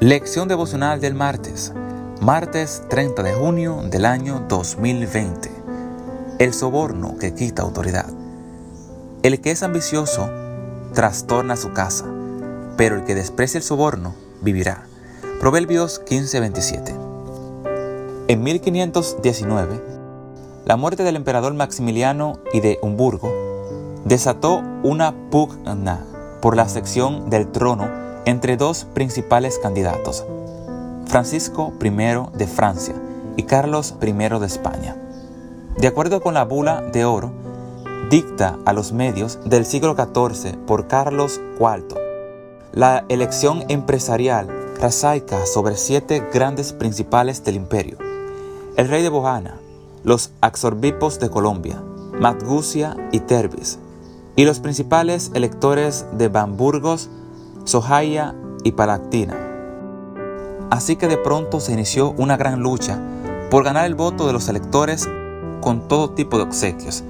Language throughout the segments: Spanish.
Lección devocional del martes, martes 30 de junio del año 2020. El soborno que quita autoridad. El que es ambicioso trastorna su casa, pero el que desprecia el soborno vivirá. Proverbios 15:27. En 1519, la muerte del emperador Maximiliano y de Humburgo desató una pugna por la sección del trono entre dos principales candidatos, Francisco I de Francia y Carlos I de España. De acuerdo con la bula de oro, dicta a los medios del siglo XIV por Carlos IV, la elección empresarial rasaica sobre siete grandes principales del imperio. El rey de Bohana, los Axorbipos de Colombia, Matgusia y Terbis, y los principales electores de Bamburgos, Sohaya y Palactina. Así que de pronto se inició una gran lucha por ganar el voto de los electores con todo tipo de obsequios.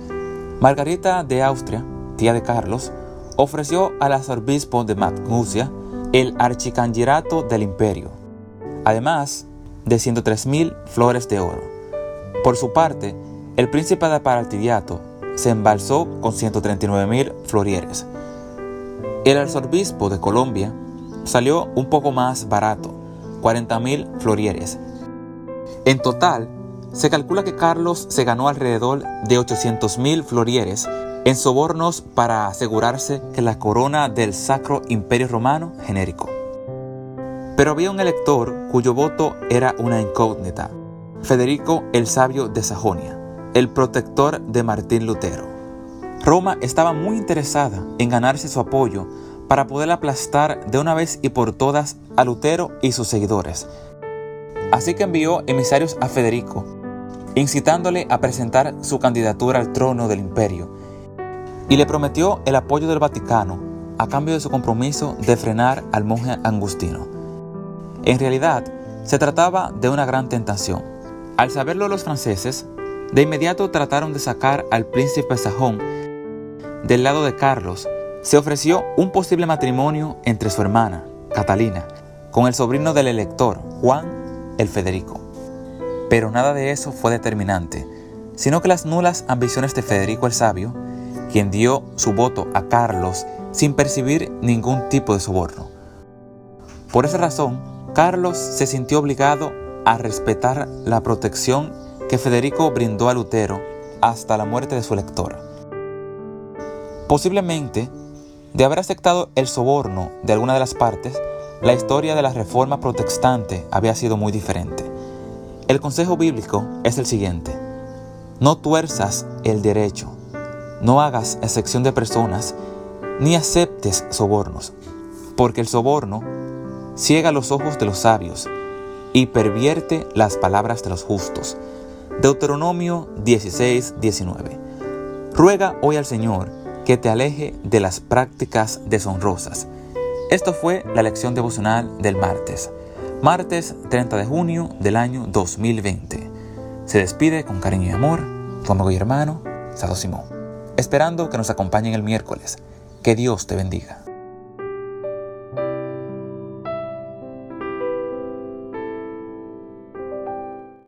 Margarita de Austria, tía de Carlos, ofreció al arzobispo de Matgusia el archicangirato del imperio, además de 103.000 flores de oro. Por su parte, el príncipe de Paraltidiato se embalsó con 139.000 florieres. El arzobispo de Colombia salió un poco más barato, 40.000 florieres. En total, se calcula que Carlos se ganó alrededor de 800.000 florieres en sobornos para asegurarse que la corona del Sacro Imperio Romano genérico. Pero había un elector cuyo voto era una incógnita, Federico el Sabio de Sajonia el protector de Martín Lutero. Roma estaba muy interesada en ganarse su apoyo para poder aplastar de una vez y por todas a Lutero y sus seguidores. Así que envió emisarios a Federico, incitándole a presentar su candidatura al trono del imperio, y le prometió el apoyo del Vaticano a cambio de su compromiso de frenar al monje Angustino. En realidad, se trataba de una gran tentación. Al saberlo los franceses, de inmediato trataron de sacar al príncipe Sajón del lado de Carlos. Se ofreció un posible matrimonio entre su hermana, Catalina, con el sobrino del elector, Juan el Federico. Pero nada de eso fue determinante, sino que las nulas ambiciones de Federico el Sabio, quien dio su voto a Carlos sin percibir ningún tipo de soborno. Por esa razón, Carlos se sintió obligado a respetar la protección que Federico brindó a Lutero hasta la muerte de su lector. Posiblemente, de haber aceptado el soborno de alguna de las partes, la historia de la reforma protestante había sido muy diferente. El consejo bíblico es el siguiente. No tuerzas el derecho, no hagas excepción de personas, ni aceptes sobornos, porque el soborno ciega los ojos de los sabios y pervierte las palabras de los justos. Deuteronomio 16, 19. Ruega hoy al Señor que te aleje de las prácticas deshonrosas. Esto fue la lección devocional del martes, martes 30 de junio del año 2020. Se despide con cariño y amor tu amigo y hermano, Sado Simón, esperando que nos acompañen el miércoles. Que Dios te bendiga.